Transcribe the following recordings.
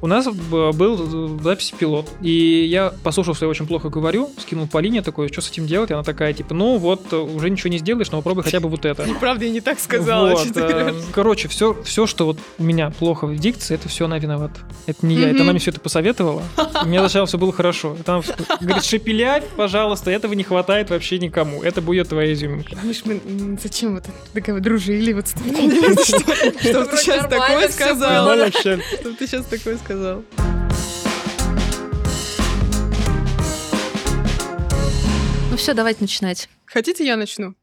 У нас б- был в записи пилот, и я послушал, что я очень плохо говорю, скинул Полине такой, что с этим делать? И она такая, типа, ну вот, э, уже ничего не сделаешь, но попробуй хотя бы вот это. Правда, я не так сказала. Вот, э, короче, все, все, что вот у меня плохо в дикции, это все она виновата. Это не я, это она мне все это посоветовала. И мне сначала все было хорошо. И Там говорит, шепелявь, пожалуйста, этого не хватает вообще никому. Это будет твоя изюминка. Думаешь, мы зачем вот такая дружили вот с тобой? Что ты сейчас такое всё сказал? Нормально вообще. Что ты сейчас такое сказал? Ну все, давайте начинать. Хотите, я начну?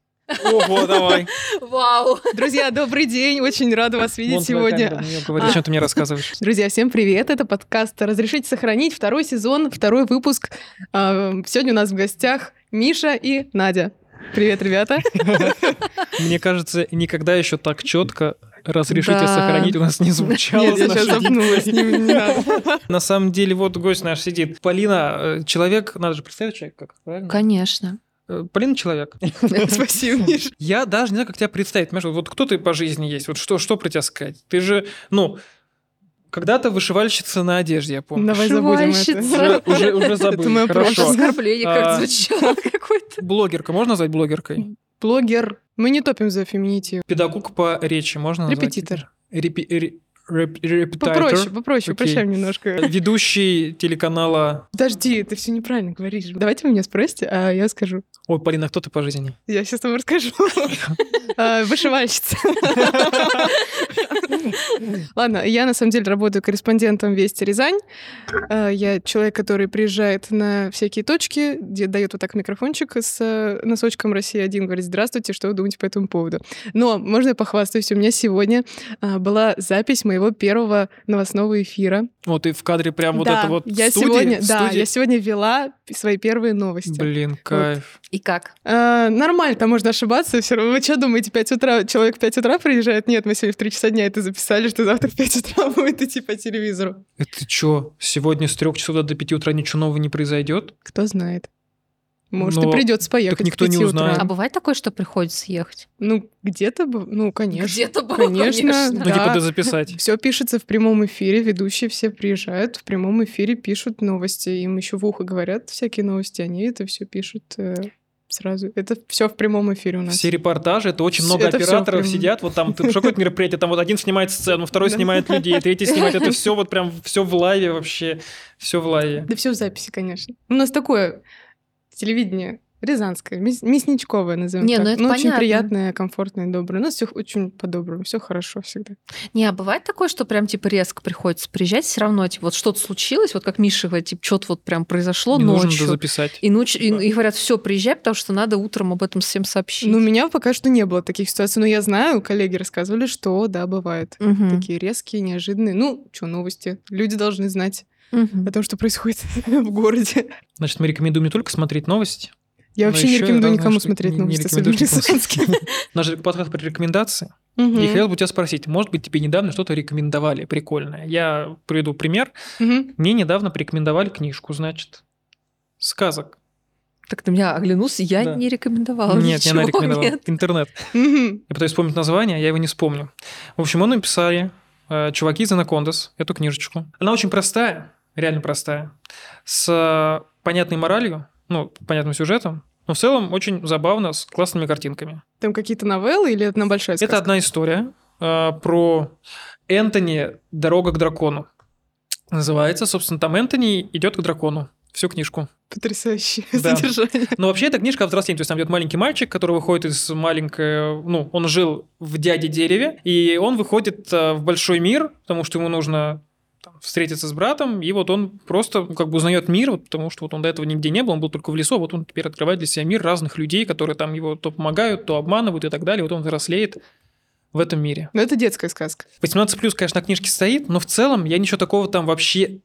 Ого, давай. Вау. Друзья, добрый день. Очень рада вас видеть Вон сегодня. говори, о чем ты мне рассказываешь. Друзья, всем привет! Это подкаст «Разрешите сохранить» второй сезон, второй выпуск. А, Сегодня у нас в гостях Миша и Надя. Привет, ребята. Мне кажется, никогда еще так четко разрешите Да. сохранить у нас не звучало. Нет, я сейчас запнулась. не- не надо. На самом деле, вот гость наш сидит. Полина, э, человек, надо же представить человека, как правильно? Конечно. Э, Полина человек. Спасибо, Миша. Я даже не знаю, как тебя представить. Понимаешь, вот кто ты по жизни есть? Вот что, что про тебя сказать? Ты же, ну, когда-то вышивальщица на одежде, я помню. Давай забудем это. Уже, уже, уже забыл. Это моё Хорошо. прошлое. Оскорбление А. как звучало какое-то. Блогерка, можно назвать блогеркой? Блогер. Мы не топим за феминитив. Педагог по речи, можно назвать? Репетитор. Репи- ре- реп- репетитор. Попроще, попроще, Окей. упрощаем немножко. Ведущий телеканала... Подожди, ты все неправильно говоришь. Давайте вы меня спросите, а я скажу. Ой, Полина, кто ты по жизни? Я сейчас вам расскажу. А, Вышивальщица. Ладно, я на самом деле работаю корреспондентом Вести Рязань. А, Я человек, который приезжает на всякие точки, где дает вот так микрофончик с э, носочком России-1, говорит, здравствуйте, что вы думаете по этому поводу. Но можно я похвастаюсь, у меня сегодня а, была запись моего первого новостного эфира. Вот и в кадре прям вот Да, это вот я сегодня, да, я сегодня вела свои первые новости. Блин, кайф. И как? А, нормально, там можно ошибаться все равно. Вы что думаете, 5 утра, человек в 5 утра приезжает? Нет, мы сегодня в 3 часа дня это записали, что завтра в 5 утра будет идти по телевизору. Это что, сегодня с трех часов до 5 утра ничего нового не произойдет? Кто знает. Может, Но и придется поехать так никто в 5 не узнает. А утра. бывает такое, что приходится ехать? Ну, где-то, ну, конечно. Где-то было, Конечно, конечно. Ну, Да. типа, да записать. Все пишется в прямом эфире, ведущие все приезжают, в прямом эфире пишут новости, им еще в ухо говорят всякие новости, они это все пишут э, сразу. Это все в прямом эфире у нас. Все репортажи, это очень много это операторов прям- сидят, вот там, ты какое-то мероприятие, там вот один снимает сцену, второй снимает людей, третий снимает, это все вот прям, все в лайве вообще, все в лайве. Да все в записи, конечно. У нас такое телевидение рязанское, мяс- мясничковое, назовем Не, так. ну это очень понятно. приятное, комфортное, доброе. У нас все очень по-доброму, все хорошо всегда. Не, а бывает такое, что прям типа резко приходится приезжать, все равно, типа, вот что-то случилось, вот как Миша говорит, типа, что-то вот прям произошло Не нужно ночью. записать. И, нуч- и, и говорят, все, приезжай, потому что надо утром об этом всем сообщить. Ну, у меня пока что не было таких ситуаций, но я знаю, коллеги рассказывали, что да, бывает. Мгм. Такие резкие, неожиданные. Ну, что, новости. Люди должны знать Мгм. о том, что происходит в городе. Значит, мы рекомендуем не только смотреть новости, Я вообще не рекомендую никому смотреть Не- не новости, особенно рязанские. наш подкаст про рекомендации. Мгм. И хотел бы тебя спросить, может быть, тебе недавно что-то рекомендовали прикольное? Я приведу пример. Мне недавно порекомендовали книжку, значит, сказок. Так на меня оглянулся, я Да. не рекомендовала Нет, не ничего, она рекомендовала. нет. Интернет. Я пытаюсь вспомнить название, я его не вспомню. В общем, он написали э, чуваки из Анакондас, эту книжечку. Она очень простая, реально простая, с э, понятной моралью, ну, понятным сюжетом, но в целом очень забавно, с классными картинками. Там какие-то новеллы или это на большая сказка? Это одна история э, про Энтони «Дорога к дракону». Называется, собственно, там Энтони идет к дракону. Всю книжку. Потрясающее Да. содержание. Но вообще это книжка о взрослении. То есть там идет маленький мальчик, который выходит из маленькой... Ну, он жил в дяде дереве, и он выходит э, в большой мир, потому что ему нужно там, встретиться с братом, и вот он просто ну, как бы узнает мир, вот, потому что вот он до этого нигде не был, он был только в лесу, а вот он теперь открывает для себя мир разных людей, которые там его то помогают, то обманывают и так далее. Вот он взрослеет в этом мире. Но это детская сказка. 18 плюс, конечно, на книжке стоит, но в целом я ничего такого там вообще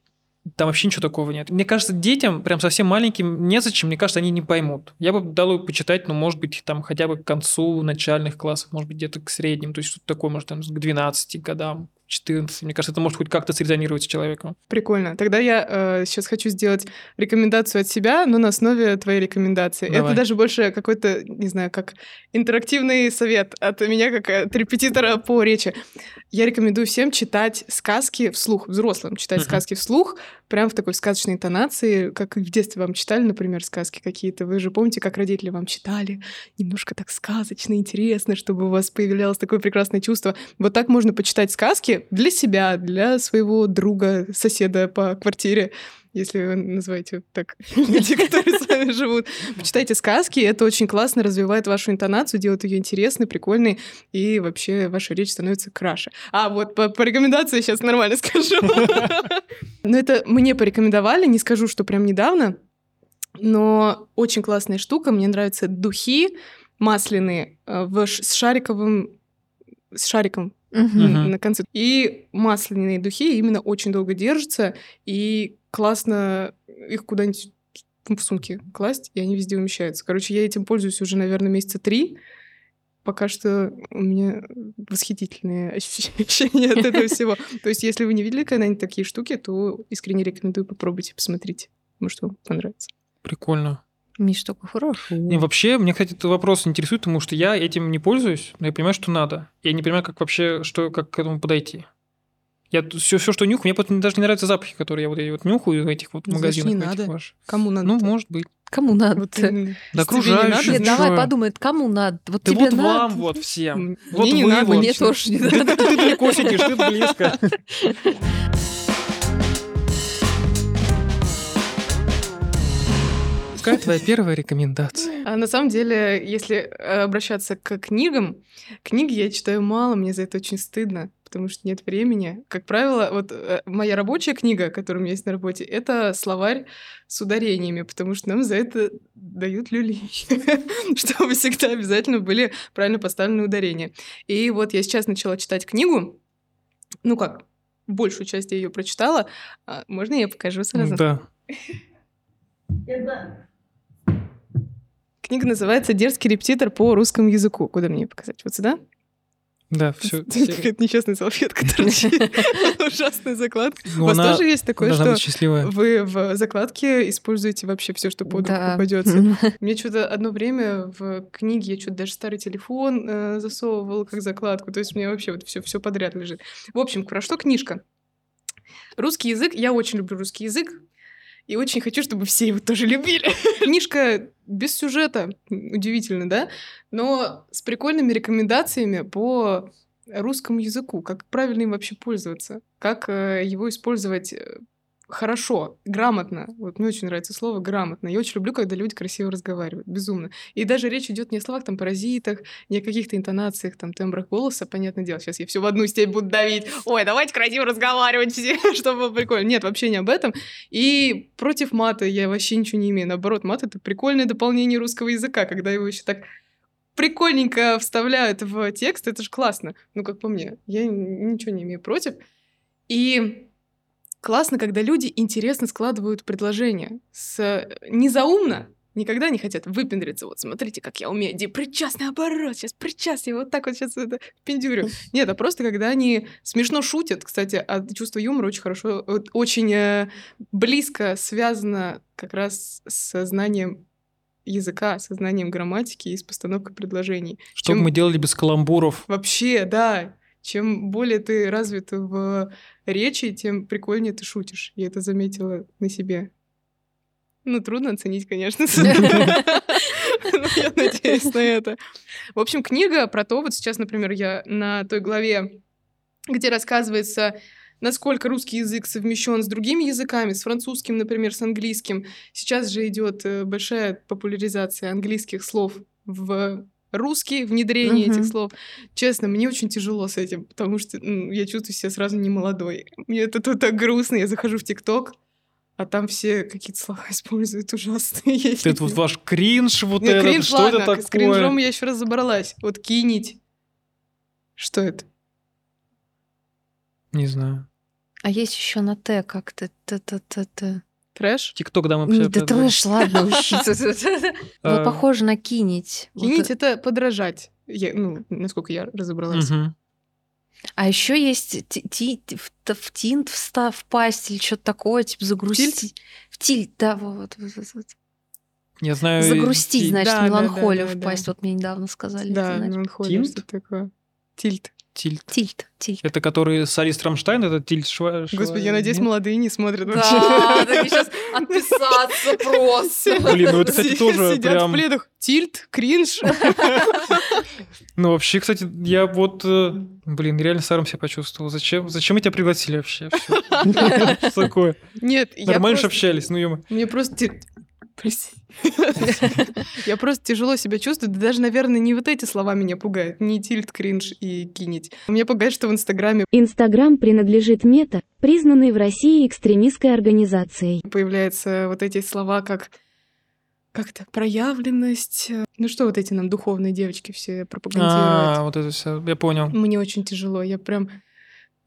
там вообще ничего такого нет. Мне кажется, детям, прям совсем маленьким, незачем, мне кажется, они не поймут. Я бы дал его почитать, ну, может быть, там хотя бы к концу начальных классов, может быть, где-то к средним, то есть что-то такое, может, там, к 12 годам, 14. Мне кажется, это может хоть как-то срезонировать с человеком. Прикольно. Тогда я э, сейчас хочу сделать рекомендацию от себя, но на основе твоей рекомендации. Давай. Это даже больше какой-то, не знаю, как интерактивный совет от меня, как от репетитора по речи. Я рекомендую всем читать сказки вслух, взрослым читать Мгм. сказки вслух, прям в такой сказочной интонации, как в детстве вам читали, например, сказки какие-то. Вы же помните, как родители вам читали? Немножко так сказочно, интересно, чтобы у вас появлялось такое прекрасное чувство. Вот так можно почитать сказки для себя, для своего друга, соседа по квартире, если вы называете так люди, которые с вами живут. Почитайте сказки, это очень классно развивает вашу интонацию, делает ее интересной, прикольной, и вообще ваша речь становится краше. А вот по, по рекомендации сейчас нормально скажу. Но это мне порекомендовали, не скажу, что прям недавно, но очень классная штука. Мне нравятся духи масляные э, в с шариковым с шариком. Мгм. на конце. И масляные духи именно очень долго держатся, и классно их куда-нибудь в сумке класть, и они везде умещаются. Короче, я этим пользуюсь уже, наверное, месяца три. Пока что у меня восхитительные ощущения от этого всего. То есть, если вы не видели когда-нибудь такие штуки, то искренне рекомендую попробуйте, посмотрите. Может, вам понравится. Прикольно. Миш, такой хороший. И вообще, мне, кстати, этот вопрос интересует, потому что я этим не пользуюсь, но я понимаю, что надо. Я не понимаю, как вообще, что, как к этому подойти. Я все, все, что нюхаю, мне просто даже не нравятся запахи, которые я вот, я вот нюхаю в этих вот Ну, значит, магазинах. не этих надо. ваших. Кому надо? Ну, может быть. Кому надо? Вот. Да окружающим, Нет, давай подумай, кому надо? Вот Да тебе вот надо? вам вот всем. М, Вот мне не вы надо, вот. Мне лично. тоже не Ты, надо. ты далеко сидишь, ты близко. Какая твоя первая рекомендация? А на самом деле, если э, обращаться к книгам, книги я читаю мало, мне за это очень стыдно, потому что нет времени. Как правило, вот э, моя рабочая книга, которая у меня есть на работе, это словарь с ударениями, потому что нам за это дают люлей, чтобы всегда обязательно были правильно поставлены ударения. И вот я сейчас начала читать книгу, ну как, большую часть я ее прочитала. А, Можно я покажу сразу? Да. Книга называется «Дерзкий репетитор по русскому языку». Куда мне показать? Вот сюда? Да, все. Какая-то несчастная салфетка торчит. Ужасная закладка. У вас Ну, тоже есть такое, что вы в закладке используете вообще все, что под руку попадется. Мне что-то одно время в книге я что-то даже старый телефон э, засовывала как закладку. То есть у меня вообще вот все, все подряд лежит. В общем, про что книжка? Русский язык. Я очень люблю русский язык. И очень хочу, чтобы все его тоже любили. Книжка без сюжета, удивительно, да? Но с прикольными рекомендациями по русскому языку, как правильно им вообще пользоваться, как э, его использовать э, хорошо, грамотно. Вот мне очень нравится слово грамотно. Я очень люблю, когда люди красиво разговаривают, безумно. И даже речь идет не о словах там паразитах, не о каких-то интонациях, там тембрах голоса, понятное дело. Сейчас я все в одну степь буду давить. Ой, давайте красиво разговаривать все, чтобы было прикольно. Нет, вообще не об этом. И против мата я вообще ничего не имею. Наоборот, мат это прикольное дополнение русского языка, когда его еще так прикольненько вставляют в текст, это же классно. Ну, как по мне, я ничего не имею против. И классно, когда люди интересно складывают предложения. С... Не заумно, никогда не хотят выпендриться. Вот смотрите, как я умею. Ди- Причастный оборот, сейчас причастный, вот так вот сейчас это пиндюрю. Нет, а просто когда они смешно шутят, кстати, а чувство юмора очень хорошо, очень э, близко связано как раз с знанием языка, со знанием грамматики и с постановкой предложений. Что бы Чем- мы делали без каламбуров? Вообще, да. Чем более ты развит в речи, тем прикольнее ты шутишь. Я это заметила на себе. Ну, трудно оценить, конечно. Но я надеюсь на это. В общем, книга про то, вот сейчас, например, я на той главе, где рассказывается, насколько русский язык совмещен с другими языками, с французским, например, с английским. Сейчас же идет э, большая популяризация английских слов в русский, внедрение Мгм. этих слов. Честно, мне очень тяжело с этим, потому что ну, я чувствую себя сразу не молодой. Мне это тут так грустно. Я захожу в ТикТок, а там все какие-то слова используют ужасные. Это вот ваш кринж, вот не, это, кринж, что ладно, это С кринжом такое? я еще разобралась. Вот кинить. Что это? Не знаю. А есть еще на Т как-то. Т-т-т-т. Трэш? Тикток, да, мы Не, все Да трэш, ладно, учиться. Ну, похоже на кинить. Кинить — это подражать. Ну, насколько я разобралась. А еще есть в, тинт встав, впасть или что-то такое, типа загрустить. В тильт, да, вот. вот, вот, вот. Я знаю... Загрустить, ти- значит, меланхолию да, да, впасть. да. Вот мне недавно сказали. Да, это значит. меланхолия, Тильт? что такое. Тильт. Тильт. Тильт, тильт. Это который солист Рамштайн, это Тильт Шва... Господи, я надеюсь, нет? молодые не смотрят вообще. Да, так сейчас отписаться просто. Блин, ну это, кстати, тоже Сидят прям- в пледах. Тильт, кринж. Ну, вообще, кстати, я вот, э, блин, реально саром себя почувствовал. Зачем, зачем мы тебя пригласили вообще? Что такое? Нет, я Нормально же общались, ну, ё Мне просто... Прости. Я просто тяжело себя чувствую. Да даже, наверное, не вот эти слова меня пугают. Не тильт, кринж и кинить. Меня пугает, что в Инстаграме Инстаграм принадлежит Мета, признанной в России экстремистской организацией. появляются вот эти слова, как как-то проявленность. Ну что вот эти нам духовные девочки все пропагандируют. А, вот это все, я понял. Мне очень тяжело. Я прям...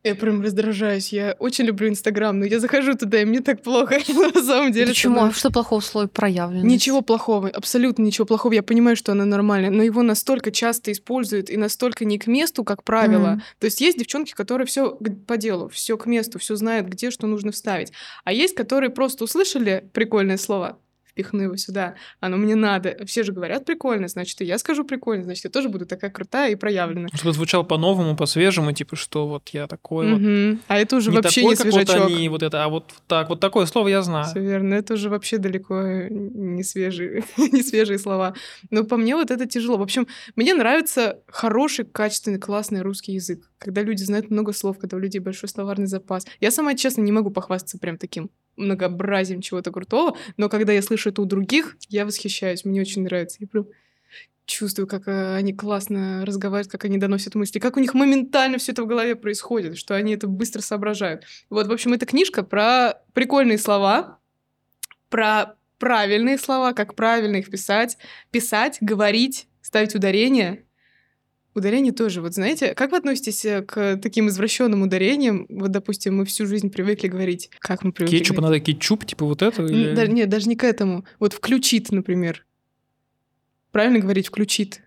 Я прям раздражаюсь. Я очень люблю Инстаграм, но я захожу туда, и мне так плохо. На самом деле. Почему? А становится. Что плохого в слове проявленность? Ничего плохого, абсолютно ничего плохого. Я понимаю, что оно нормально, но его настолько часто используют и настолько не к месту, как правило. Мгм. То есть есть девчонки, которые все по делу, все к месту, все знают, где что нужно вставить. А есть, которые просто услышали прикольное слово, впихну его сюда, оно мне надо. Все же говорят прикольно, значит, и я скажу прикольно, значит, я тоже буду такая крутая и проявленная. Чтобы звучал по-новому, по-свежему, типа, что вот я такой вот. Мгм. А это уже Не вообще такой, не как вот свежачок. они, вот это, а вот так, вот такое слово я знаю. Все верно, это уже вообще далеко не свежие, не свежие слова. Но по мне вот это тяжело. В общем, мне нравится хороший, качественный, классный русский язык. Когда люди знают много слов, когда у людей большой словарный запас. Я сама, честно, не могу похвастаться прям таким многообразием чего-то крутого, но когда я слышу это у других, я восхищаюсь, мне очень нравится. Я прям чувствую, как э, они классно разговаривают, как они доносят мысли, как у них моментально все это в голове происходит, что они это быстро соображают. Вот, в общем, это книжка про прикольные слова, про правильные слова, как правильно их писать, писать, говорить, ставить ударение. Ударение тоже. Вот знаете, как вы относитесь э, к таким извращенным ударениям? Вот, допустим, мы всю жизнь привыкли говорить, как мы привыкли Кетчуп, говорить? надо кетчуп, типа вот это? Или- да- нет, даже не к этому. Вот включит, например. Правильно говорить включит.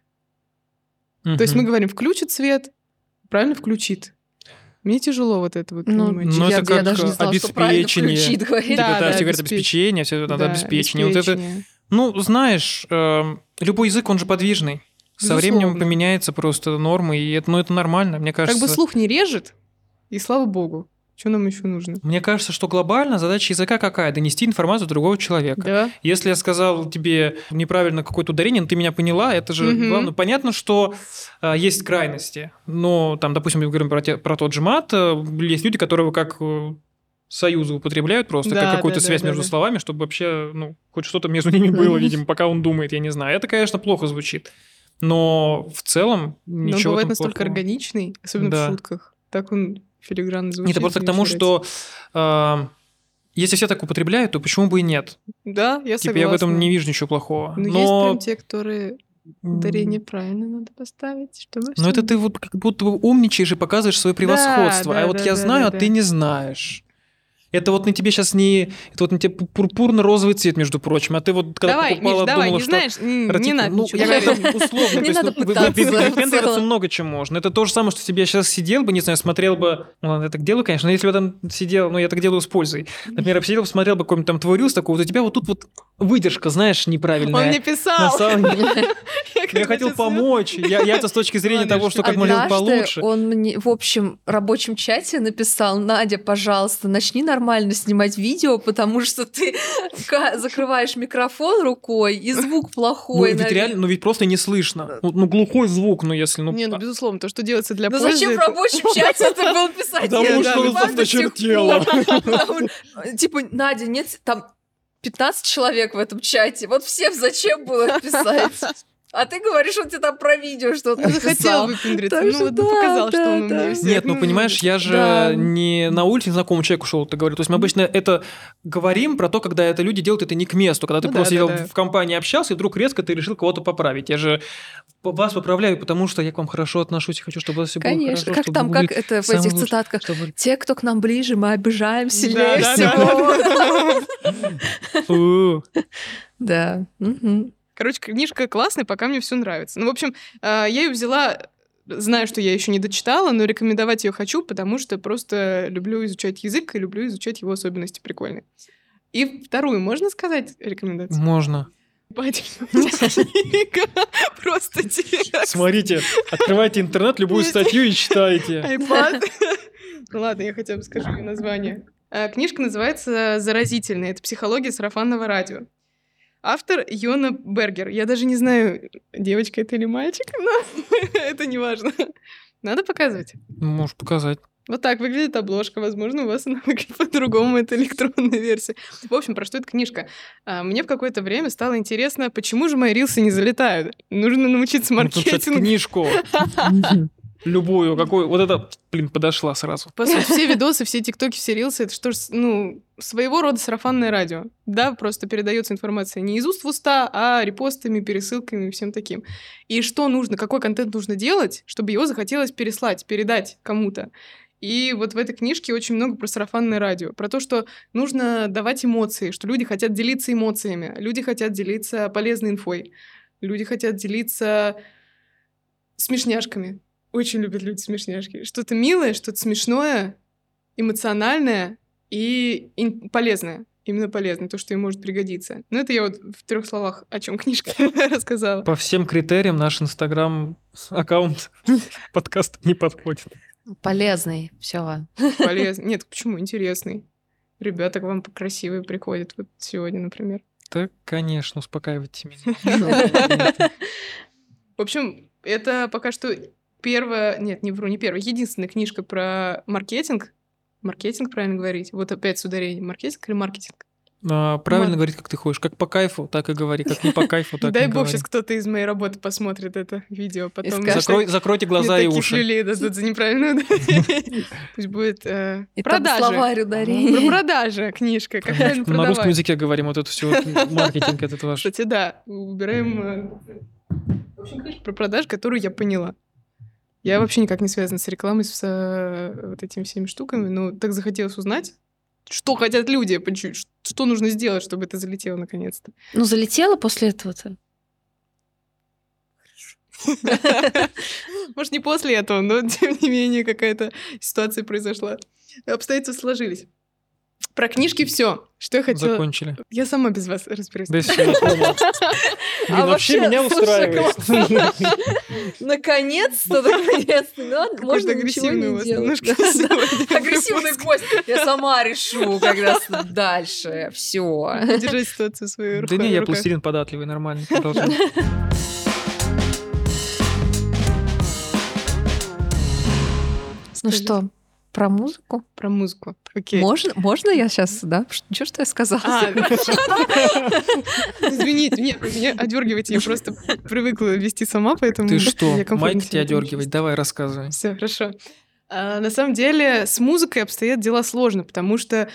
То есть мы говорим включит свет, правильно включит. Мне тяжело вот это вот Ну, понимать. Ну, я, это я как даже не знала, что правильно обеспечение. включит, говорит. Типа, Да, да, да, все говорят обеспеч- обеспечение, все это надо Да, обеспечение. Вот это, обеспечение. ну, знаешь, эм, любой язык, он же подвижный. Со временем поменяется просто нормы, и это, ну, это нормально. Мне кажется, Как бы слух не режет, и слава богу. Что нам еще нужно? мне кажется, что глобально задача языка какая? Донести информацию другого человека. Да. Если я сказал тебе неправильно какое-то ударение, но ты меня поняла, это же Мгм. главное. Понятно, что а, есть крайности. Но там, допустим, мы говорим про, те- про тот же мат, э, есть люди, которые как э, союзы употребляют просто, Да, как какую-то да, связь да, между да. словами, чтобы вообще, ну, хоть что-то между ними было, видимо, пока он думает, я не знаю. Это, конечно, плохо звучит. Но в целом Но он ничего бывает настолько плохого. органичный, особенно Да. в шутках. Так он филигранно звучит. Нет, это просто к тому, что а, если все так употребляют, то почему бы и нет? Да, я Типа согласна. я в этом не вижу ничего плохого. Но, Но, есть прям те, которые ударение правильно надо поставить, чтобы Но это ты вот как будто умничаешь и показываешь свое превосходство. да, а вот да, я да, знаю, да, а да. ты не знаешь. Это вот на тебе сейчас не... Это вот на тебе пу- пурпурно-розовый цвет, между прочим. А ты вот когда Давай, покупала, Миш, давай, думала, не что... знаешь, м, не Ратифу- надо ну, ничего я говорю, условно. Не то есть, надо ну, пытаться много чем можно. Это то же самое, что тебе я сейчас сидел бы, не знаю, смотрел бы... Ну, ладно, я так делаю, конечно, но если бы я там сидел... Ну, я так делаю с пользой. Например, я бы сидел, посмотрел бы какой-нибудь там твой рилс такой, вот у тебя вот тут вот выдержка, знаешь, неправильная. Он мне На писал. самом деле, Я хотел помочь. Я, это с точки зрения того, что как можно получше. он мне в общем рабочем чате написал, Надя, пожалуйста, начни нормально снимать видео, потому что ты закрываешь микрофон рукой, и звук Ну, плохой. ведь на реально, ну ведь просто не слышно. Ну, ну, глухой звук, ну если, ну... Не, ну а- безусловно, то, что делается для Ну зачем в рабочем чате это был писать? Потому что он. Потому- Типа, Надя, нет, там 15 человек в этом чате. Вот всем зачем было писать? А ты говоришь, он тебе там про видео что-то Ну, захотел выпендриться. Ну, что вот да, показал, что да, он да. умнее всех. Нет, ну понимаешь, я же Да. не на улице незнакомому человеку шел это говорю. То есть мы обычно это говорим про то, когда это люди делают это не к месту, когда ты Ну просто да, да, сидел да. в компании общался, и вдруг резко ты решил кого-то поправить. Я же вас поправляю, потому что я к вам хорошо отношусь и хочу, чтобы у вас все было Конечно, хорошо. как чтобы там, как это в этих лучшим, цитатках. чтобы- Те, кто к нам ближе, мы обижаем сильнее Да, да, всего. Фу. Да. Мгм. Короче, книжка классная, пока мне все нравится. Ну, в общем, э, я ее взяла знаю, что я еще не дочитала, но рекомендовать ее хочу, потому что просто люблю изучать язык и люблю изучать его особенности прикольные. И вторую можно сказать рекомендацию? Можно. Просто текст. Смотрите, открывайте интернет, любую статью и читайте. iPad. Ну Ладно, я хотя бы скажу ее название. А, Книжка называется «Заразительная». Это психология сарафанного радио. Автор Йона Бергер. Я даже не знаю, девочка это или мальчик, но это не важно. Надо показывать. Можешь показать. Вот так выглядит обложка. Возможно, у вас она выглядит по-другому, это электронная версия. В общем, про что эта книжка? А, Мне в какое-то время стало интересно, почему же мои рилсы не залетают? Нужно научиться почитать маркетингу. книжку. Любую, какую. Вот это, блин, подошла сразу. По сути, все видосы, все тиктоки, все рилсы, это что ж, ну, своего рода сарафанное радио. Да, просто передается информация не из уст в уста, а репостами, пересылками и всем таким. И что нужно, какой контент нужно делать, чтобы его захотелось переслать, передать кому-то. И вот в этой книжке очень много про сарафанное радио, про то, что нужно давать эмоции, что люди хотят делиться эмоциями, люди хотят делиться полезной инфой, люди хотят делиться смешняшками. Очень любят люди смешняшки. Что-то милое, что-то смешное, эмоциональное и полезное. Именно полезное, то, что им может пригодиться. Ну, это я вот в трех словах, о чем книжка рассказала. По всем критериям наш инстаграм-аккаунт подкаст не подходит. Полезный, все. Полезный. Нет, почему? Интересный. Ребята к вам красивые приходят. Вот сегодня, например. Так, конечно, успокаивайте меня. В общем, это пока что первая... Нет, не вру, не первая. Единственная книжка про маркетинг. Маркетинг, правильно говорить? Вот опять с ударением. Маркетинг или маркетинг? А, Правильно Мар- говорить, как ты хочешь. Как по кайфу, так и говори. Как не по кайфу, так Дай не бог, сейчас кто-то из моей работы посмотрит это видео. Потом Закрой- Закройте глаза и уши. люлей дадут за неправильную ударение. Пусть будет э, И там продажа. словарь Про ударений. продажа книжка. На русском языке говорим вот это все, маркетинг этот ваш. Кстати, да. Убираем... э, В общем, про продажи, которую я поняла. Я вообще никак не связана с рекламой, с э, вот этими всеми штуками, но так захотелось узнать, что хотят люди, что нужно сделать, чтобы это залетело наконец-то. Ну, залетела после этого-то. Может, не после этого, но тем не менее какая-то ситуация произошла. Обстоятельства сложились. Про книжки все. Что я хотела... Закончили. Я сама без вас разберусь. Понял. Блин, вообще меня А устраивает. Наконец-то, наконец-то. Ну, можно агрессивный ничего у не вас делать. немножко Агрессивный гость. Я сама решу, когда дальше. Все. Держать ситуацию в своей Да не, я пластилин податливый, нормально. Ну что, про музыку? Про музыку. Окей. Можно, можно я сейчас, да? Что, что я сказала? А, Извините, не, меня одергивайте, я просто привыкла вести сама, поэтому Ты что, майки тебя себя дергивать? Давай, рассказывай. Все, хорошо. А, на самом деле с музыкой обстоят дела сложно, потому что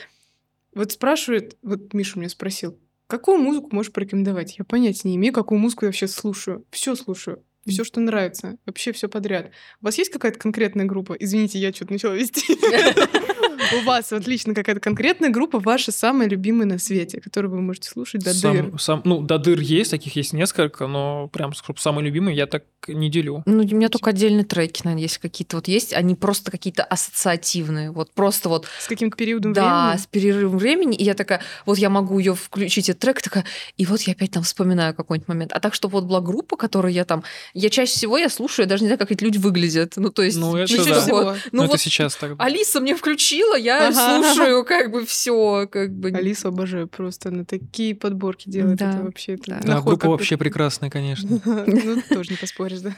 вот спрашивают, вот Миша меня спросил, какую музыку можешь порекомендовать? Я понятия не имею, какую музыку я вообще слушаю. Все слушаю. Все, что нравится. Вообще все подряд. У вас есть какая-то конкретная группа? Извините, я что-то начала вести. У вас вот лично какая-то конкретная группа, ваша самая любимая на свете, которую вы можете слушать до дыр. Сам, сам- ну, до дыр есть, таких есть несколько, но прям чтобы самый любимый я так не делю. Ну, у меня только отдельные треки, наверное, есть какие-то. Вот есть, они просто какие-то ассоциативные. Вот просто вот, С каким-то периодом да, времени? с перерывом времени. И я такая, вот я могу ее включить, этот трек, такая, и вот я опять там вспоминаю какой-нибудь момент. А так, что вот была группа, которую я там... Я чаще всего, я слушаю, я даже не знаю, как эти люди выглядят. Ну, то есть... Ну, это чуть-чуть да. Всего. Ну, Ну, это вот сейчас так. Алиса мне включила, я Ага. слушаю как бы все, как бы. Алису обожаю просто. Она такие подборки делает. Да, Это вообще... это да. Да, находка группа вообще прекрасная, конечно. Ну, тоже не поспоришь, да.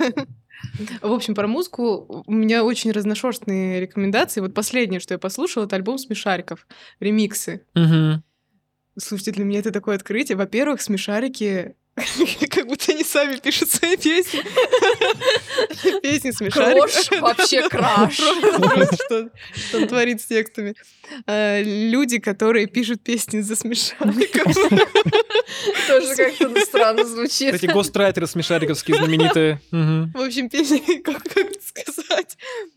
В общем, про музыку у меня очень разношерстные рекомендации. Вот последнее, что я послушала, это альбом Смешариков. Ремиксы. Слушайте, для меня это такое открытие. Во-первых, Смешарики как будто они сами пишут свои песни. Песни Смешариков. Крош, вообще краш. Что творит с текстами. А, Люди, которые пишут песни за Смешариков. Тоже как-то ну, странно звучит. Эти гострайтеры смешариковские знаменитые. В общем, песни, как, как это сказать?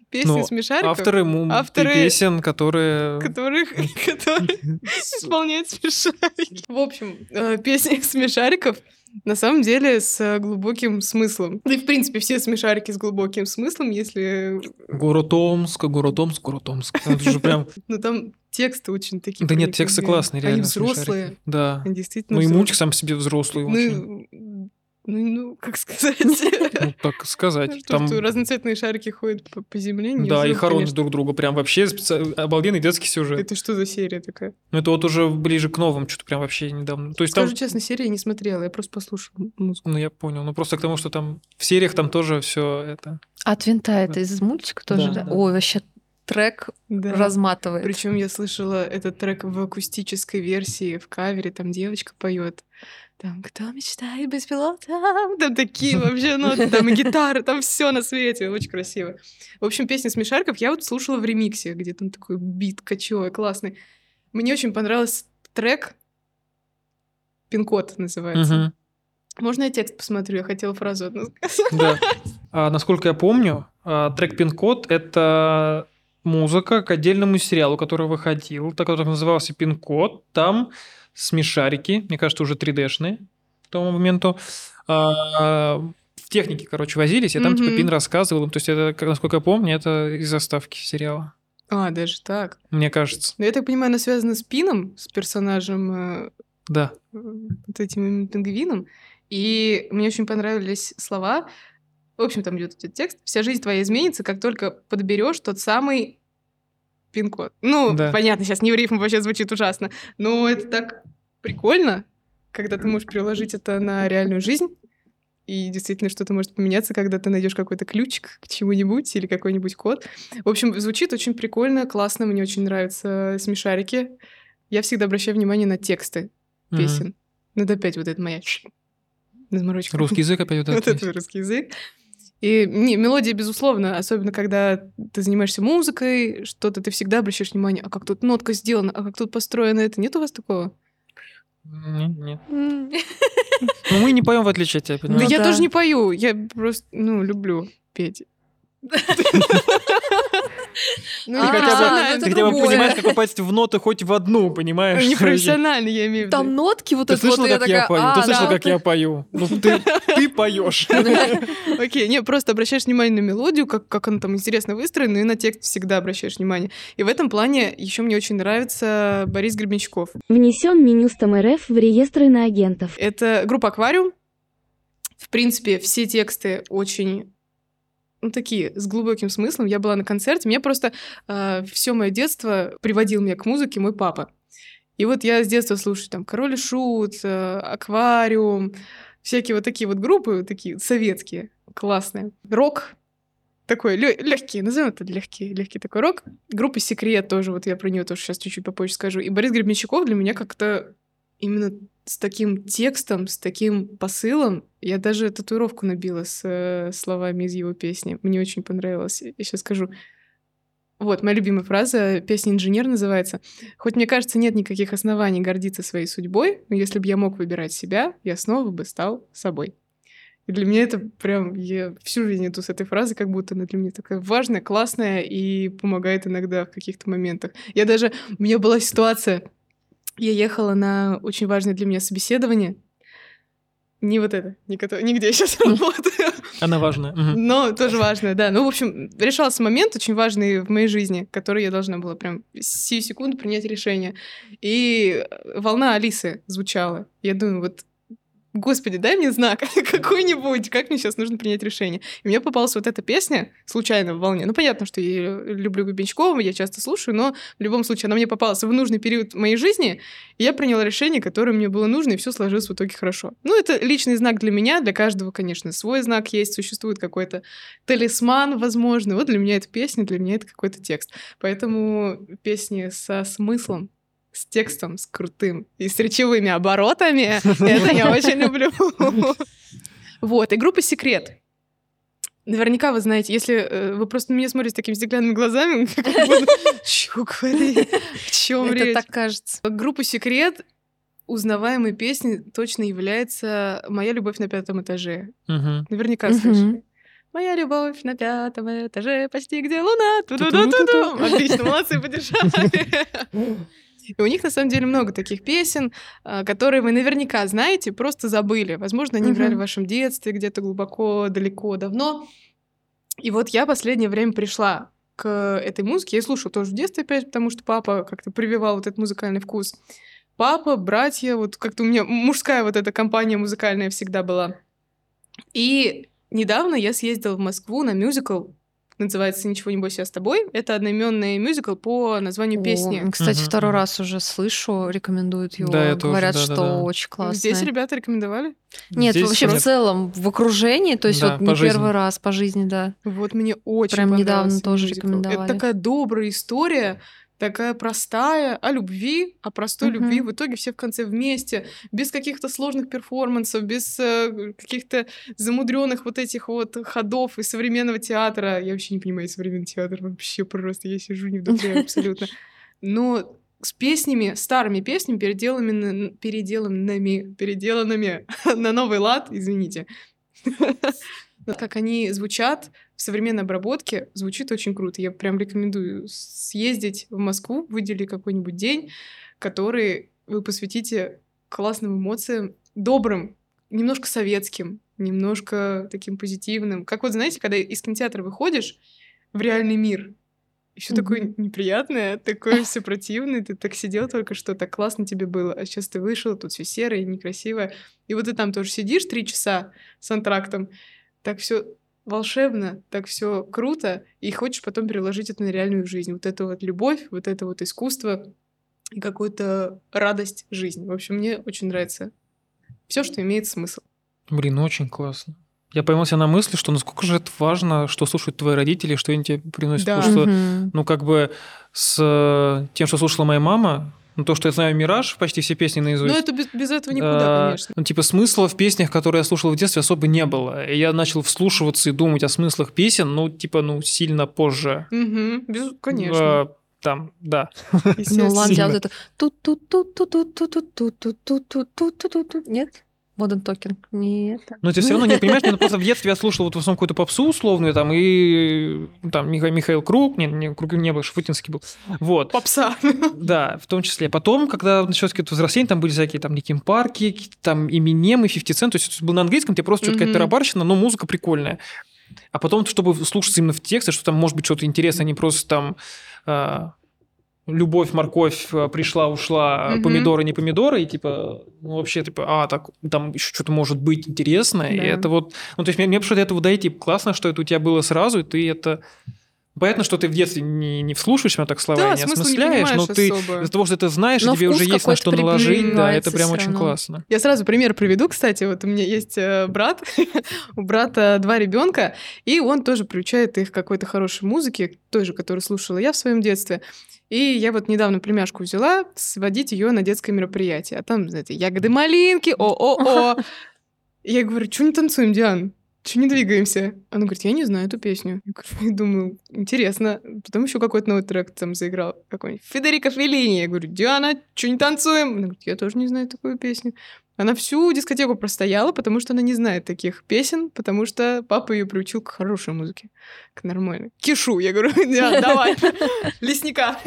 Песни Ну, смешариков, Авторы Авторы- песен, которые... которых, которые исполняют смешарики. В общем, э, песни смешариков На самом деле с глубоким смыслом. Да и, в принципе, все смешарики с глубоким смыслом, если... Город-Омск, город-Омск, город-Омск. Это же прям... Ну, там тексты очень такие... Да нет, тексты классные, реально. Они взрослые. смешарики. Да. Они действительно Ну и мультик сам по себе взрослый очень. Ну, ну, как сказать? Ну, так сказать. Что, Там... что разноцветные шарики ходят по, по земле? не Да, и хоронят конечно. друг друга. Прям вообще специ- обалденный детский сюжет. Это что за серия такая? Ну, это вот уже ближе к новым, что-то прям вообще недавно. То есть там... Скажу честно, серия я не смотрела, я просто послушала музыку. Ну, я понял. Ну, просто к тому, что там в сериях там тоже все это... От винта это из мультика тоже, Да, да? да. Ой, вообще трек Да. разматывает. Причем я слышала этот трек в акустической версии, в кавере, там девочка поет. Там кто мечтает без пилота? Там такие вообще ноты, там и гитара, там все на свете, очень красиво. В общем, песня Смешариков я вот слушала в ремиксе, где там такой бит кочевой, классный. Мне очень понравился трек Пин-код называется. Мгм. Можно я текст посмотрю? Я хотела фразу одну сказать. Да. А, насколько я помню, а, трек «Пин-код» — это музыка к отдельному сериалу, который выходил, так который назывался «Пин-код». Там смешарики, мне кажется, уже 3D-шные к тому моменту, а, в технике, короче, возились, и там типа. Пин рассказывал им. То есть это, насколько я помню, это из заставки сериала, А, даже так. мне кажется. Но я так понимаю, она связана с Пином, с персонажем э, Да. вот этим пингвином. И мне очень понравились слова. В общем, там идет этот текст. Вся жизнь твоя изменится, как только подберешь тот самый пин-код. Ну, Да. понятно, сейчас не в рифм вообще звучит ужасно. Но это так прикольно, когда ты можешь приложить это на реальную жизнь. И действительно что-то может поменяться, когда ты найдешь какой-то ключик к чему-нибудь или какой-нибудь код. В общем, звучит очень прикольно, классно. Мне очень нравятся смешарики. Я всегда обращаю внимание на тексты песен. Ну, это опять вот это моя заморочка. Русский язык опять вот Вот это. это русский язык. И не, мелодия, безусловно, особенно когда ты занимаешься музыкой, что-то ты всегда обращаешь внимание, а как тут нотка сделана, а как тут построено это. Нет у вас такого? Нет, нет. Ну, мы не поем в отличие от тебя, да понимаешь? Ну я да. тоже не пою, я просто, ну, люблю петь. Ну, А, Ты хотя бы- профессионально, это Ты хотя бы понимаешь, как попасть в ноты хоть в одну, понимаешь? не профессионально, я имею в Там виду. нотки вот это вот, как я пою? а, Ты слышала, да, как я пою? Ну, ты, ты поешь. Окей, не, просто обращаешь внимание на мелодию, как, как она там интересно выстроена, и на текст всегда обращаешь внимание. И в этом плане еще мне очень нравится Борис Гребенщиков. Внесен Минюстом РФ в реестр иноагентов. Это группа «Аквариум». В принципе, все тексты очень ну, такие, с глубоким смыслом. Я была на концерте, меня просто все мое детство приводил меня к музыке мой папа. И вот я с детства слушаю там «Король и Шут», э, «Аквариум», всякие вот такие вот группы, вот такие советские, классные. Рок такой легкий, назовем это легкий, легкий такой рок. Группа «Секрет» тоже, вот я про нее тоже сейчас чуть-чуть попозже скажу. И Борис Гребенщиков для меня как-то именно с таким текстом, с таким посылом. Я даже татуировку набила с э, словами из его песни. Мне очень понравилось. Я сейчас скажу. Вот, моя любимая фраза, песня «Инженер» называется. «Хоть мне кажется, нет никаких оснований гордиться своей судьбой, но если бы я мог выбирать себя, я снова бы стал собой». И для меня это прям... Я всю жизнь иду с этой фразой, как будто она для меня такая важная, классная и помогает иногда в каких-то моментах. Я даже... У меня была ситуация, я ехала на очень важное для меня собеседование. Не вот это, не кото- нигде я сейчас работаю. Она важная. Но тоже важное, да. Ну, в общем, решался момент очень важный в моей жизни, который я должна была прям сию секунду принять решение. И волна Алисы звучала. Я думаю, вот Господи, дай мне знак какой-нибудь, как мне сейчас нужно принять решение. И мне попалась вот эта песня случайно в волне. Ну, понятно, что я люблю Губенчкова, я часто слушаю, но в любом случае она мне попалась в нужный период моей жизни, и я приняла решение, которое мне было нужно, и все сложилось в итоге хорошо. Ну, это личный знак для меня, для каждого, конечно, свой знак есть, существует какой-то талисман, возможно. Вот для меня это песня, для меня это какой-то текст. Поэтому песни со смыслом, с текстом, с крутым и с речевыми оборотами. Это я очень люблю. Вот, и группа «Секрет». Наверняка вы знаете, если э, вы просто на меня смотрите такими стеклянными глазами, как будто, чё говорить, о чем Это речь? так кажется. Группа «Секрет» узнаваемой песней точно является «Моя любовь на пятом этаже». Наверняка слышали. Моя любовь на пятом этаже, почти где луна. Ту-ду-ду-ду-ду. Отлично, молодцы, поддержали. И у них, на самом деле, много таких песен, а, которые вы наверняка знаете, просто забыли. Возможно, они играли в вашем детстве, где-то глубоко, далеко, давно. И вот я последнее время пришла к этой музыке. Я слушала тоже в детстве опять, потому что папа как-то прививал вот этот музыкальный вкус. Папа, братья, вот как-то у меня мужская вот эта компания музыкальная всегда была. И недавно я съездила в Москву на мюзикл, называется «Ничего не бойся, я с тобой». Это одноименный мюзикл по названию песни. О, Кстати, Мгм, второй раз уже слышу, рекомендуют его. Да, тоже, Говорят, да-да-да. что очень классно. Здесь ребята рекомендовали. Нет, Здесь вообще в нет. целом, в окружении, то есть Да, вот не жизни. первый раз по жизни, да. Вот мне очень Прям недавно тоже мюзикл. рекомендовали. Это такая добрая история, такая простая, о любви, о простой Мгм. любви. В итоге все в конце вместе, без каких-то сложных перформансов, без э, каких-то замудренных вот этих вот ходов из современного театра. Я вообще не понимаю современный театр, вообще просто я сижу не вдохновляю абсолютно. Но с песнями, старыми песнями, переделанными, переделанными, переделанными на новый лад, извините. Как они звучат в современной обработке, звучит очень круто. Я прям рекомендую съездить в Москву, выдели какой-нибудь день, который вы посвятите классным эмоциям, добрым, немножко советским, немножко таким позитивным. Как вот, знаете, когда из кинотеатра выходишь в реальный мир, и все такое Мгм. неприятное, такое все противное, ты так сидел только что, так классно тебе было, а сейчас ты вышел, тут все серое, некрасивое, и вот ты там тоже сидишь три часа с антрактом, так все волшебно, так все круто, и хочешь потом переложить это на реальную жизнь. Вот это вот любовь, вот это вот искусство и какую-то радость жизни. В общем, мне очень нравится все, что имеет смысл. Блин, очень классно. Я поймал себя на мысли, что насколько же это важно, что слушают твои родители, что они тебе приносят. Да. Потому что, Мгм. ну, как бы с э, тем, что слушала моя мама, ну, то, что я знаю «Мираж», почти все песни наизусть. Ну, это без, без этого никуда, а, конечно. Ну, типа, смысла в песнях, которые я слушал в детстве, особо не было. И я начал вслушиваться и думать о смыслах песен, ну, типа, ну, сильно позже. Угу, без... Э, конечно. А, там, да. Ну, ладно, вот это... Нет? Modern Talking. Нет. Но это все равно не понимаешь, мне просто в детстве я слушал вот в основном какую-то попсу условную, там, и ну, там Миха- Михаил Круг, не, не, Круг не был, Шафутинский был. Вот. Попса. Да, в том числе. Потом, когда началось какое-то взросление, там были всякие там Никим Парки, там Eminem и 50 Cent, то есть это был на английском, тебе просто что-то Мгм. какая-то тарабарщина, но музыка прикольная. А потом, чтобы слушаться именно в тексте, что там может быть что-то интересное, а не просто там а, любовь, морковь а, пришла, ушла, Мгм. помидоры, не помидоры, и типа, ну, вообще, типа, а, так, там еще что-то может быть интересное, и Да. это вот, ну, то есть мне, мне пришлось до этого дойти. Классно, что это у тебя было сразу, и ты это... Понятно, что ты в детстве не, не вслушаешься так слова, Да, и не смысла не осмысляешь, но ты особо. из-за того, что ты знаешь, Но тебе уже есть на что наложить, да, это прям очень равно. классно. Я сразу пример приведу, кстати. Вот у меня есть э, брат, у брата два ребенка, и он тоже приучает их к какой-то хорошей музыке, той же, которую слушала я в своем детстве. И я вот недавно племяшку взяла сводить ее на детское мероприятие. А там, знаете, ягоды малинки, о-о-о. Я говорю, что не танцуем, Диан? Че не двигаемся? Она говорит, я не знаю эту песню. Я говорю, думаю, интересно. Потом еще какой-то новый трек там заиграл. Какой-нибудь Федерико Феллини. Я говорю, Диана, что не танцуем? Она говорит, я тоже не знаю такую песню. Она всю дискотеку простояла, потому что она не знает таких песен, потому что папа ее приучил к хорошей музыке, к нормальной. Кишу, я говорю, «Да, давай, лесника.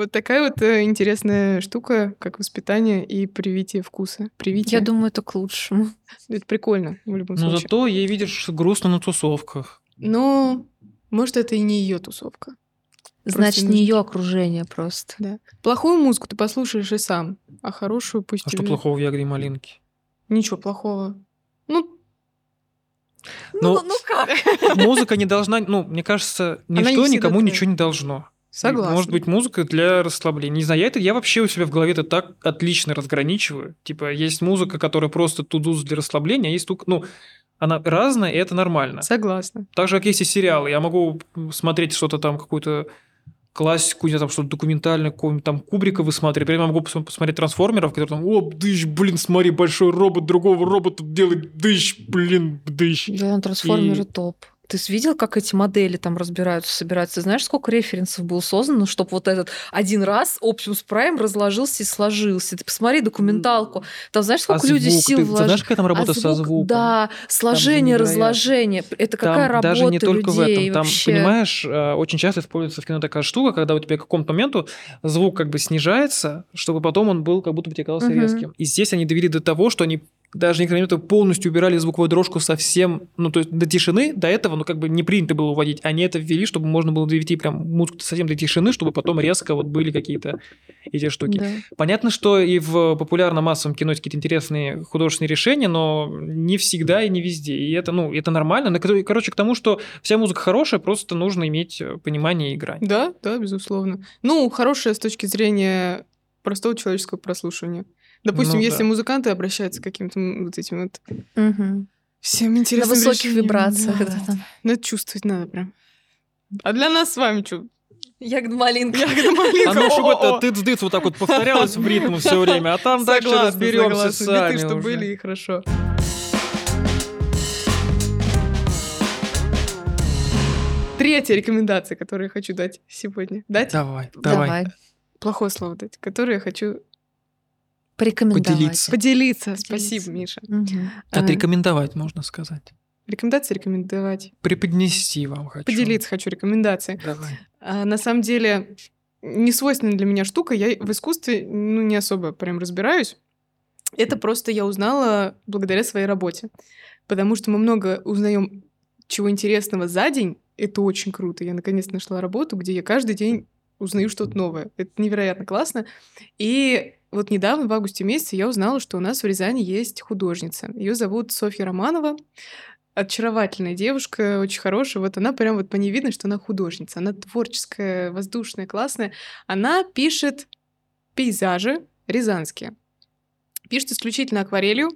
Вот такая вот э, интересная штука, как воспитание и привитие вкуса. Привитие. Я думаю, это к лучшему. Это прикольно в любом Но случае. зато ей, видишь, грустно на тусовках. Но, может, это и не ее тусовка. Значит, нужно- не ее окружение просто. Да. Плохую музыку ты послушаешь и сам, а хорошую пусть А что тебе- плохого в ягоде малинки? Ничего плохого. Ну, Ну, ну как? Музыка не должна, ну, мне кажется, ничто никому ничего не должно. Согласна. Может быть, музыка для расслабления. Не знаю, я, это, я вообще у себя в голове это так отлично разграничиваю. Типа, есть музыка, которая просто тудуз для расслабления, а есть только, ну, она разная, и это нормально. Согласна. Так же, как есть и сериалы. Я могу смотреть что-то там, какую-то классику, не знаю, там что-то документальное, какого-нибудь там Кубрика высматривать. При этом я могу посмотреть трансформеров, которые там, о, дыщ, блин, смотри, большой робот другого робота делает дыщ, блин, дыщ. Да, трансформеры И- топ. Ты видел, как эти модели там разбираются, собираются? Ты знаешь, сколько референсов было создано, чтобы вот этот один раз Optimus Prime разложился и сложился? Ты посмотри документалку. Там знаешь, сколько А люди звук? сил Ты вложили? знаешь, какая там работа А со звук, звуком? Да, сложение, разложение. Это какая Там работа даже не только в людей этом. Там, вообще. понимаешь, э, очень часто используется в кино такая штука, когда у тебя к какому-то моменту звук как бы снижается, чтобы потом он был как будто бы тебе казался Мгм. резким. И здесь они довели до того, что они даже некоторые моменты полностью убирали звуковую дорожку совсем, ну, то есть до тишины, до этого, ну, как бы не принято было уводить. Они это ввели, чтобы можно было довести прям музыку совсем до тишины, чтобы потом резко вот были какие-то эти штуки. Да. Понятно, что и в популярном массовом кино есть какие-то интересные художественные решения, но не всегда и не везде. И это, ну, это нормально. Но, кор- Короче, к тому, что вся музыка хорошая, просто нужно иметь понимание и играть. Да, да, безусловно. Ну, хорошая с точки зрения простого человеческого прослушивания. Допустим, Ну если да. музыканты обращаются к каким-то вот этим вот Мгм. всем На интересным высоких решениям, вибрациях. да, да. Ну, это чувствовать надо прям. А для нас с вами что? Ягода малинка. Ягода малинка. А ну, чтобы о-о-о. это тыц-дыц вот так вот повторялось в ритм все время, а там дальше разберемся сами что были, и хорошо. Третья рекомендация, которую я хочу дать сегодня. Дать? Давай, давай. Давай. Плохое слово дать. Которое я хочу Порекомендовать. Поделиться. поделиться. Поделиться. Спасибо, Миша. Мгм. А, Отрекомендовать, можно сказать. Рекомендации рекомендовать. Преподнести вам хочу. Поделиться хочу рекомендации. Давай. А, на самом деле, не свойственная для меня штука. Я в искусстве ну, не особо прям разбираюсь. Это просто я узнала благодаря своей работе. Потому что мы много узнаем чего интересного за день. Это очень круто. Я наконец нашла работу, где я каждый день узнаю что-то новое. Это невероятно классно. И вот недавно, в августе месяце, я узнала, что у нас в Рязани есть художница. Ее зовут Софья Романова. Очаровательная девушка, очень хорошая. Вот она прям вот по ней видно, что она художница. Она творческая, воздушная, классная. Она пишет пейзажи рязанские. Пишет исключительно акварелью.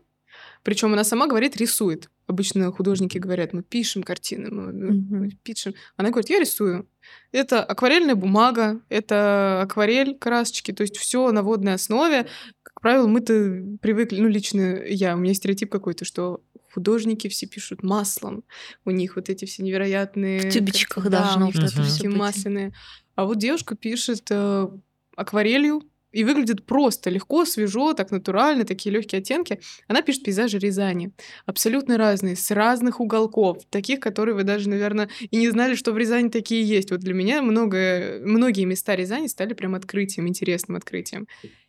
Причем она сама говорит, рисует. Обычно художники говорят, мы пишем картины, мы, мы- пишем. Она говорит, я рисую. Это акварельная бумага, это акварель, красочки, то есть все на водной основе. Как правило, мы-то привыкли, ну, лично я, у меня стереотип какой-то, что художники все пишут маслом. У них вот эти все невероятные... В тюбичках картины, да, должно у них вот такие быть. масляные. А вот девушка пишет э, акварелью, и выглядит просто легко, свежо, так натурально, такие легкие оттенки. Она пишет пейзажи Рязани. Абсолютно разные, с разных уголков. Таких, которые вы даже, наверное, и не знали, что в Рязани такие есть. Вот для меня много, многие места Рязани стали прям открытием, интересным открытием.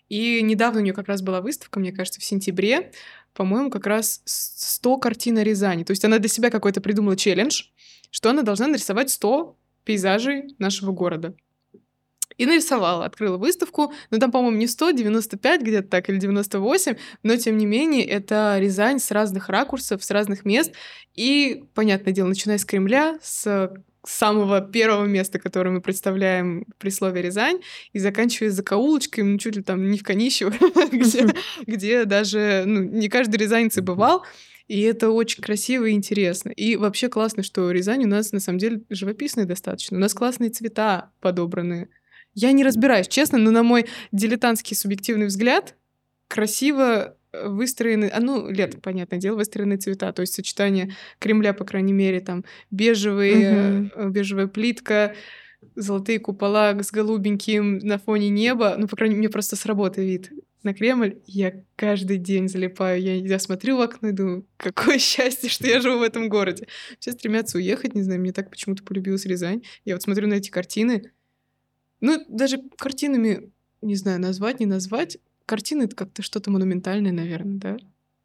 И недавно у нее как раз была выставка, мне кажется, в сентябре, по-моему, как раз с- 100 картин о Рязани. То есть она для себя какой-то придумала челлендж, что она должна нарисовать 100 пейзажей нашего города. И нарисовала, открыла выставку, но там, по-моему, не 100, 95 где-то так, или 98, но, тем не менее, это Рязань с разных ракурсов, с разных мест, и, понятное дело, начиная с Кремля, с самого первого места, которое мы представляем при слове Рязань, и заканчивая закоулочкой, ну, чуть ли там не в Конищево, где, где даже ну, не каждый рязанец и бывал, и это очень красиво и интересно. И вообще классно, что Рязань у нас, на самом деле, живописная достаточно. У нас классные цвета подобраны. Я не разбираюсь, честно, но на мой дилетантский субъективный взгляд, красиво э, выстроены, а ну, лето, понятное дело, выстроены цвета, то есть сочетание Кремля, по крайней мере, там бежевые, э, бежевая плитка, золотые купола с голубеньким на фоне неба. Ну, по крайней мере, мне просто с работы вид на Кремль. Я каждый день залипаю. Я, я смотрю в окно и думаю, какое счастье, что я живу в этом городе. Все стремятся уехать, не знаю, мне так почему-то полюбилась Рязань. Я вот смотрю на эти картины. Ну, даже картинами, не знаю, назвать, не назвать. Картины — это как-то что-то монументальное, наверное, да?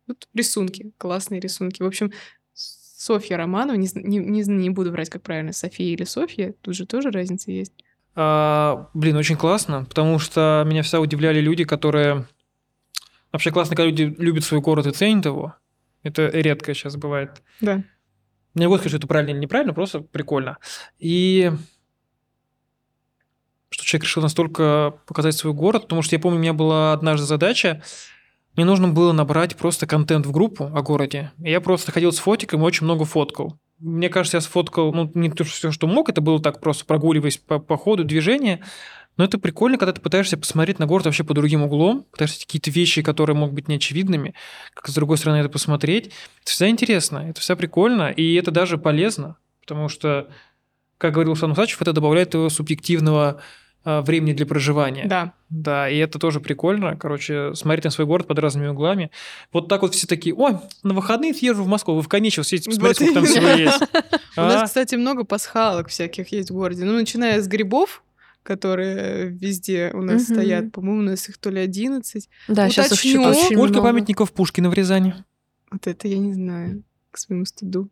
Вот рисунки, классные рисунки. В общем, Софья Романова, не, не, не, буду врать, как правильно, София или Софья, тут же тоже разница есть. А, блин, очень классно, потому что меня всегда удивляли люди, которые... Вообще классно, когда люди любят свой город и ценят его. Это редко сейчас бывает. Да. Не могу сказать, что это правильно или неправильно, просто прикольно. И что человек решил настолько показать свой город, потому что я помню, у меня была однажды задача, мне нужно было набрать просто контент в группу о городе. И я просто ходил с фотиком и очень много фоткал. Мне кажется, я сфоткал, ну, не то, все, что мог, это было так просто прогуливаясь по, по ходу движения. Но это прикольно, когда ты пытаешься посмотреть на город вообще по другим углом, пытаешься какие-то вещи, которые могут быть неочевидными, как с другой стороны это посмотреть. Это всегда интересно, это всегда прикольно, и это даже полезно. потому что, как говорил Сан Усачев, это добавляет его субъективного а, времени для проживания. Да. Да, и это тоже прикольно. Короче, смотреть на свой город под разными углами. Вот так вот все такие, ой, на выходные съезжу в Москву, вы в Конечево съездите, посмотрите, Вот сколько там всего есть. У А? нас, кстати, много пасхалок всяких есть в городе. Ну, начиная с грибов, которые везде у нас стоят. По-моему, у нас их то ли 11. Да, сейчас их А очень сколько памятников Пушкина в Рязани? Вот это я не знаю, к своему стыду.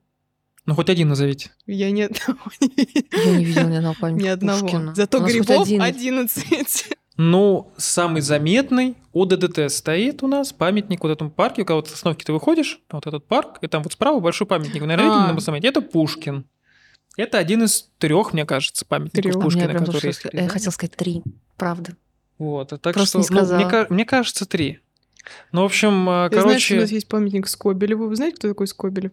Ну, хоть один назовите. Я ни одного. Я не видела ни одного памятника Ни одного. Пушкина. Зато грибов один. 11. Ну, самый заметный у ДДТ стоит у нас памятник вот в этом парке. Когда вот с остановки ты выходишь, вот этот парк, и там вот справа большой памятник. Вы, наверное, видели А. на Басамете? Это Пушкин. Это один из трех, мне кажется, памятников мне Пушкина, которые есть. ска- Я хотела сказать три, правда. Вот, а так Просто что, не ну, мне, мне кажется, три. Ну, в общем, а, Я знаю, что у короче, нас есть памятник Скобелеву. Вы знаете, кто такой Скобелев?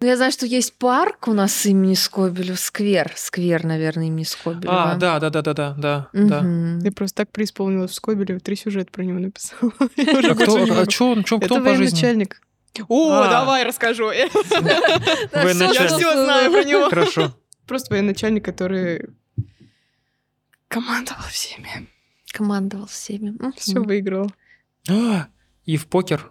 Ну, я знаю, что есть парк у нас имени Скобелев, сквер, сквер, наверное, имени Скобелева. а, да, да, да, да, да, да, да. Мгм. Я просто так преисполнилась в Скобелева, три сюжета про него написала. А кто, а чё, чё, кто Это он по жизни? военачальник. О, А. давай расскажу. Да. Я все знаю про него. Хорошо. Просто военачальник, который командовал всеми. Командовал всеми. Все выиграл. А, И в покер.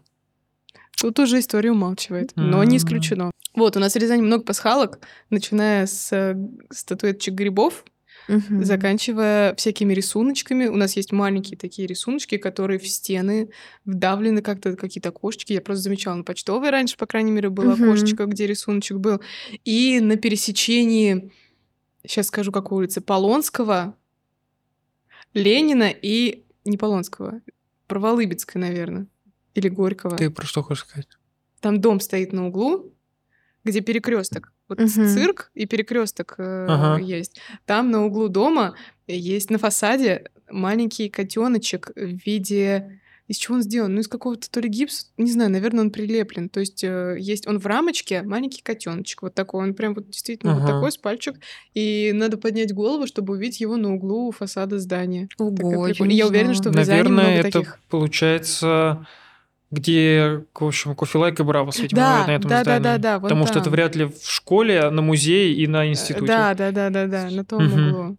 Тут уже история умалчивает, но не исключено. Вот, у нас в Рязани много пасхалок, начиная с э, статуэточек грибов, Мгм. заканчивая всякими рисуночками. У нас есть маленькие такие рисуночки, которые в стены вдавлены как-то, какие-то окошечки. Я просто замечала на почтовой раньше, по крайней мере, было Мгм. окошечко, где рисуночек был. И на пересечении, сейчас скажу, какой улицы, Полонского, Ленина и... Не Полонского, Проволыбецкой, наверное. Или Горького. Ты про что хочешь сказать? Там дом стоит на углу, где перекресток. Вот Мгм. цирк и перекресток Ага. есть. Там на углу дома есть на фасаде маленький котеночек в виде из чего он сделан? Ну, из какого-то то ли гипс, не знаю, наверное, он прилеплен. То есть э, есть он в рамочке, маленький котеночек вот такой. Он прям вот действительно вот Ага. такой с пальчик. И надо поднять голову, чтобы увидеть его на углу фасада здания. Ого, я Я уверена, что в Наверное, много это таких. получается, где, в общем, кофе-лайк и Бравос, видимо, Да, на этом да, да, здании. да, да, вон Потому что это там. вряд ли в школе, а на музее и на институте. Да, да, да, да, да, на том Мгм. углу.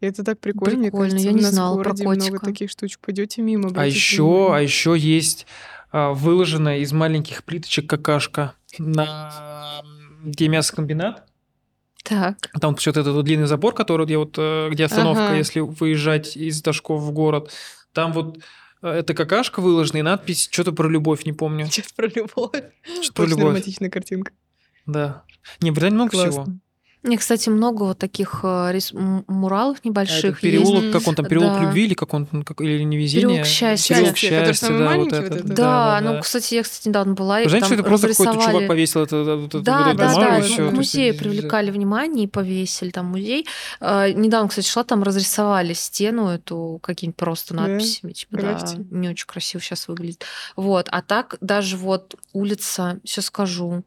И это так прикольно, мне Прикольно, кажется. я не знала про городе много котика. таких штучек. Пойдете мимо, А еще, а еще есть а, выложенная из маленьких плиточек какашка на где мясокомбинат. Так. Там вот этот вот длинный забор, который где вот э, где остановка, Ага. если выезжать из Дашков в город. Там вот э, эта какашка выложена и надпись что-то про любовь, не помню. Сейчас про любовь. Что про любовь. романтичная картинка. Да. Не, Британии много всего. Мне, кстати, много вот таких э, рис- муралов А небольших есть. переулок, есть. как он там, переулок Да. любви или как он, как, или невезение? Переулок счастья. Переулок Счастья, самый да, вот маленький вот этот? Да, да, ну, кстати, я, кстати, недавно была, и Вы знаете, там что это просто какой-то чувак повесил это, это, это, Да, эту да, да. и ну, есть это- привлекали внимание и повесили там музей. Э, недавно, кстати, шла, там разрисовали стену эту какими-то просто Да, надписями. Типа, да, граффити. не очень красиво сейчас выглядит. Вот. А так даже вот улица, сейчас скажу,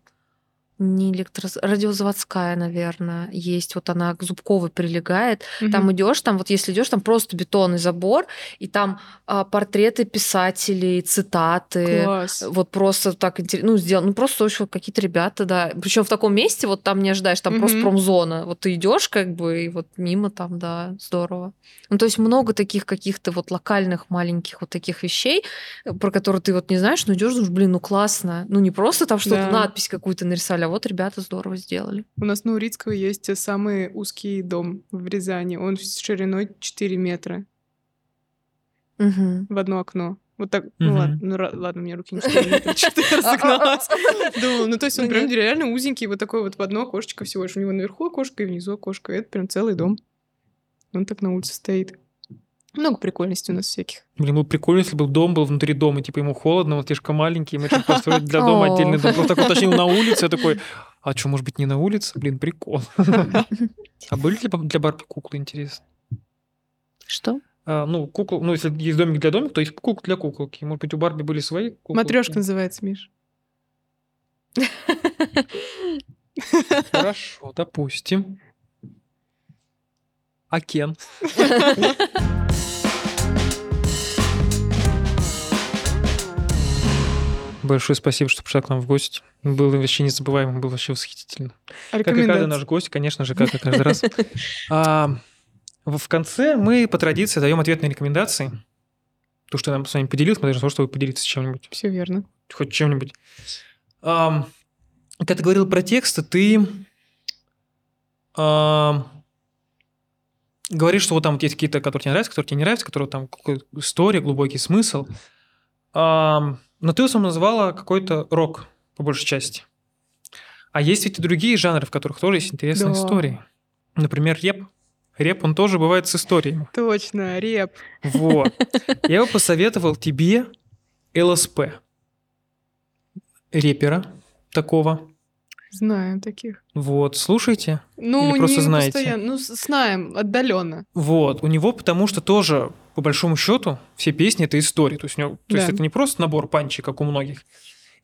не электро... радиозаводская, наверное, есть. Вот она к Зубковой прилегает. Там Мгм. идешь, там вот если идешь, там просто бетонный забор, и там а, портреты писателей, цитаты. Класс. Вот просто так интересно, ну, сделано, ну, просто очень вот какие-то ребята, да. Причем в таком месте, вот там не ожидаешь, там просто Мгм. промзона. Вот ты идешь, как бы, и вот мимо там, да, здорово. Ну, то есть много таких каких-то вот локальных маленьких вот таких вещей, э, про которые ты вот не знаешь, но идешь, думаешь, блин, ну классно. Ну, не просто там что-то, Да. надпись какую-то нарисовали, а вот ребята здорово сделали. У нас на Урицкого есть самый узкий дом в Рязани. Он с шириной 4 метра Мгм. в одно окно. Вот так, ну Мгм. ладно, ну ладно, у меня руки не 4 метра, что-то я разогналась. Думала, ну то есть он Ну, прям реально узенький, вот такой вот в одно окошечко всего лишь. У него наверху окошко и внизу окошко. Это прям целый дом. Он так на улице стоит. Много прикольностей у нас всяких. Блин, было прикольно, если бы дом был внутри дома, типа ему холодно, вот слишком маленький, мы решили построить для дома отдельный дом. Просто так уточнил на улице, я такой, а что, может быть, не на улице? Блин, прикол. А были ли для Барби куклы, интересно? Что? А, ну, кукол, ну, если есть домик для домика, то есть кукол для куколки. Может быть, у Барби были свои куклы? Матрешка называется, Миш. Хорошо, допустим. А Кен? Большое спасибо, что пришла к нам в гости. Было вообще незабываемо, было вообще восхитительно. А Как и каждый наш гость, конечно же, как и каждый раз. А, в конце мы по традиции даем ответные рекомендации. То, что я нам с вами поделился, мы того, чтобы вы поделиться чем-нибудь. Все верно. Хоть чем-нибудь. Ам, Когда ты говорил про тексты, ты ам, говоришь, что вот там вот есть какие-то, которые тебе нравятся, которые тебе не нравятся, которые там история, глубокий смысл. Ам, Но ты в основном назвала какой-то рок, по большей части. А есть ведь и другие жанры, в которых тоже есть интересные Да. истории. Например, реп. Реп, он тоже бывает с историями. Точно, реп. Вот. Я бы посоветовал тебе ЛСП. Репера такого. Знаем таких. Вот, слушайте. Ну, Или просто не знаете? постоянно. Ну, знаем, отдаленно. Вот, у него потому что тоже, по большому счету, все песни это истории. То есть, у него, то есть Да. это не просто набор панчей, как у многих.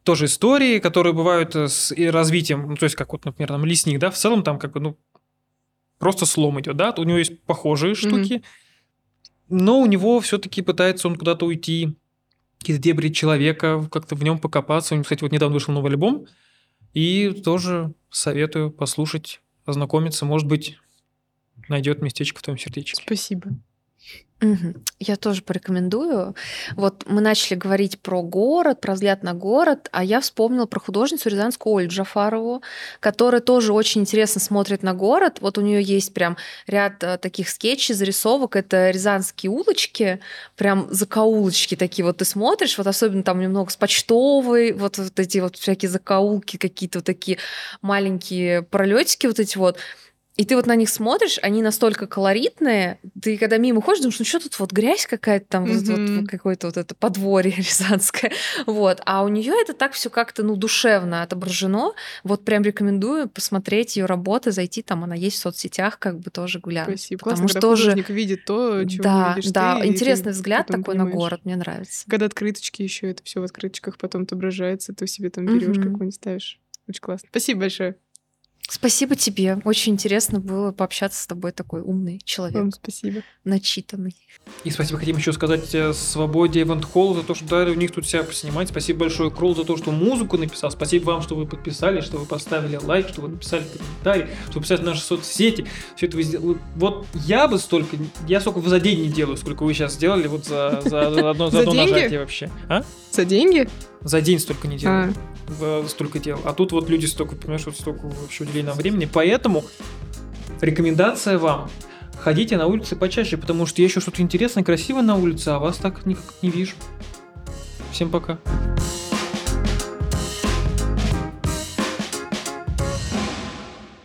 Тоже истории, которые бывают э, с развитием, ну, то есть, как вот, например, там лесник, да, в целом там как бы, ну, просто слом идет, да, у него есть похожие штуки, но у него все-таки пытается он куда-то уйти, какие-то дебри человека, как-то в нем покопаться. У него, кстати, вот недавно вышел новый альбом, и тоже советую послушать, ознакомиться, может быть, найдет местечко в твоем сердечке. Спасибо. Я тоже порекомендую. Вот мы начали говорить про город, про взгляд на город, а я вспомнила про художницу рязанскую Олю Джафарову, которая тоже очень интересно смотрит на город. Вот у нее есть прям ряд э, таких скетчей, зарисовок. Это рязанские улочки, прям закоулочки такие. Вот ты смотришь, вот особенно там немного с почтовой, вот, вот эти вот всякие закоулки, какие-то вот такие маленькие пролетики вот эти вот. И ты вот на них смотришь, они настолько колоритные, ты когда мимо ходишь, думаешь, ну что тут вот грязь какая-то там, вот, вот какое-то вот это подворье рязанское, вот. А у нее это так все как-то, ну, душевно отображено. Вот прям рекомендую посмотреть ее работы, зайти там, она есть в соцсетях, как бы тоже глянуть. Спасибо. Потому Классно, что тоже, видит то, чего да, видишь да, ты, интересный взгляд такой на понимаешь. город, мне нравится. Когда открыточки еще, это все в открыточках потом отображается, ты себе там берешь Мгм. какой-нибудь ставишь. Очень классно. Спасибо большое. Спасибо тебе, очень интересно было пообщаться с тобой, такой умный человек, Вам спасибо. начитанный. И спасибо хотим еще сказать э, Свободе Event Hall за то, что дали у них тут себя поснимать. Спасибо большое Кролл за то, что музыку написал. Спасибо вам, что вы подписали, что вы поставили лайк, что вы написали комментарий, что вы писали в наши соцсети. Все это вы сделали. Вот я бы столько, я столько за день не делаю, сколько вы сейчас сделали вот за, за, за одно, за одно нажатие вообще. А? За деньги? За день столько не делаю. А, столько дел. А тут вот люди столько, понимаешь, вот столько вообще уделили нам времени. Поэтому рекомендация вам. Ходите на улице почаще, потому что я еще что-то интересное, красивое на улице, а вас так никак не вижу. Всем пока.